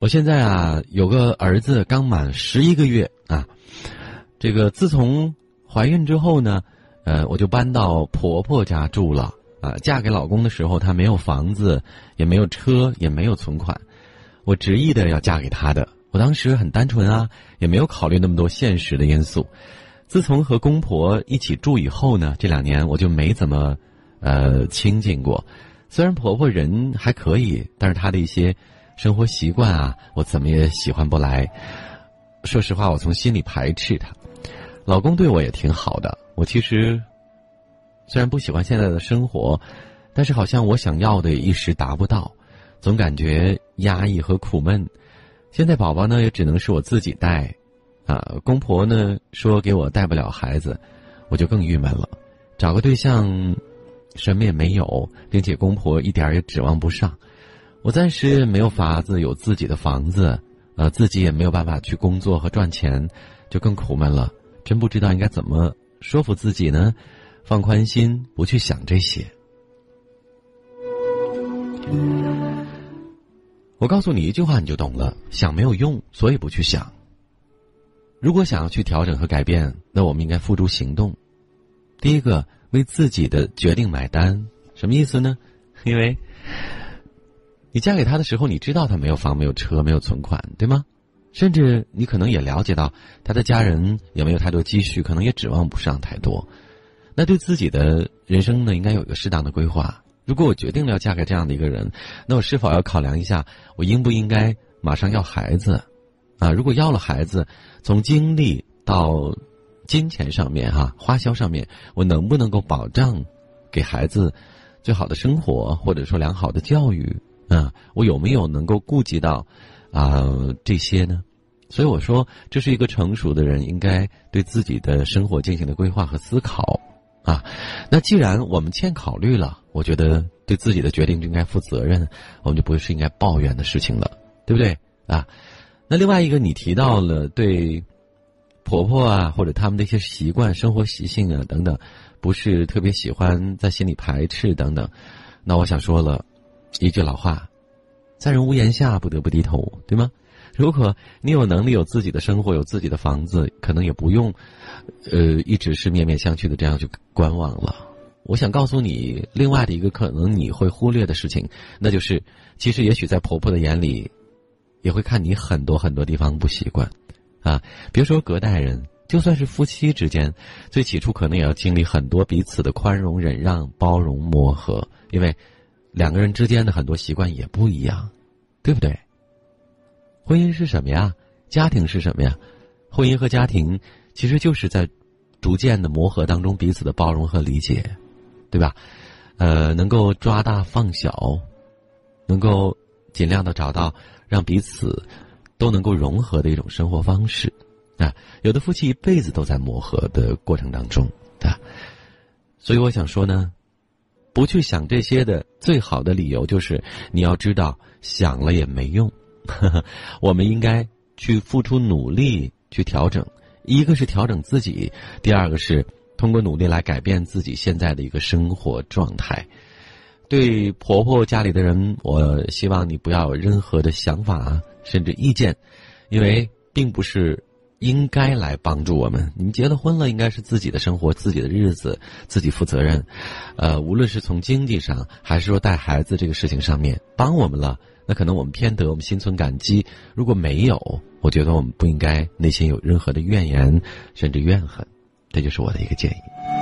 我现在啊有个儿子刚满十一个月啊，这个自从怀孕之后呢，呃，我就搬到婆婆家住了啊。嫁给老公的时候，他没有房子，也没有车，也没有存款，我执意的要嫁给他的。我当时很单纯啊，也没有考虑那么多现实的因素。自从和公婆一起住以后呢，这两年我就没怎么呃亲近过。虽然婆婆人还可以，但是她的一些。生活习惯啊，我怎么也喜欢不来。说实话，我从心里排斥他。老公对我也挺好的，我其实虽然不喜欢现在的生活，但是好像我想要的一时达不到，总感觉压抑和苦闷。现在宝宝呢，也只能是我自己带，啊，公婆呢说给我带不了孩子，我就更郁闷了。找个对象，什么也没有，并且公婆一点也指望不上。我暂时没有法子有自己的房子，呃，自己也没有办法去工作和赚钱，就更苦闷了。真不知道应该怎么说服自己呢？放宽心，不去想这些。我告诉你一句话，你就懂了：想没有用，所以不去想。如果想要去调整和改变，那我们应该付诸行动。第一个，为自己的决定买单，什么意思呢？因为。你嫁给他的时候，你知道他没有房、没有车、没有存款，对吗？甚至你可能也了解到他的家人也没有太多积蓄，可能也指望不上太多。那对自己的人生呢，应该有一个适当的规划。如果我决定了要嫁给这样的一个人，那我是否要考量一下，我应不应该马上要孩子？啊，如果要了孩子，从精力到金钱上面，哈，花销上面，我能不能够保障给孩子最好的生活，或者说良好的教育？啊，我有没有能够顾及到，啊这些呢？所以我说，这是一个成熟的人应该对自己的生活进行的规划和思考，啊，那既然我们欠考虑了，我觉得对自己的决定就应该负责任，我们就不是应该抱怨的事情了，对不对？啊，那另外一个，你提到了对婆婆啊，或者他们的一些习惯、生活习性啊等等，不是特别喜欢，在心里排斥等等，那我想说了。一句老话，在人屋檐下，不得不低头，对吗？如果你有能力有自己的生活，有自己的房子，可能也不用，呃，一直是面面相觑的这样去观望了。我想告诉你，另外的一个可能你会忽略的事情，那就是，其实也许在婆婆的眼里，也会看你很多很多地方不习惯，啊，别说隔代人，就算是夫妻之间，最起初可能也要经历很多彼此的宽容、忍让、包容、磨合，因为。两个人之间的很多习惯也不一样，对不对？婚姻是什么呀？家庭是什么呀？婚姻和家庭其实就是在逐渐的磨合当中彼此的包容和理解，对吧？呃，能够抓大放小，能够尽量的找到让彼此都能够融合的一种生活方式啊。有的夫妻一辈子都在磨合的过程当中啊，所以我想说呢。不去想这些的最好的理由就是，你要知道想了也没用。我们应该去付出努力去调整，一个是调整自己，第二个是通过努力来改变自己现在的一个生活状态。对婆婆家里的人，我希望你不要有任何的想法甚至意见，因为并不是。应该来帮助我们。你们结了婚了，应该是自己的生活、自己的日子，自己负责任。呃，无论是从经济上，还是说带孩子这个事情上面帮我们了，那可能我们偏得，我们心存感激。如果没有，我觉得我们不应该内心有任何的怨言，甚至怨恨。这就是我的一个建议。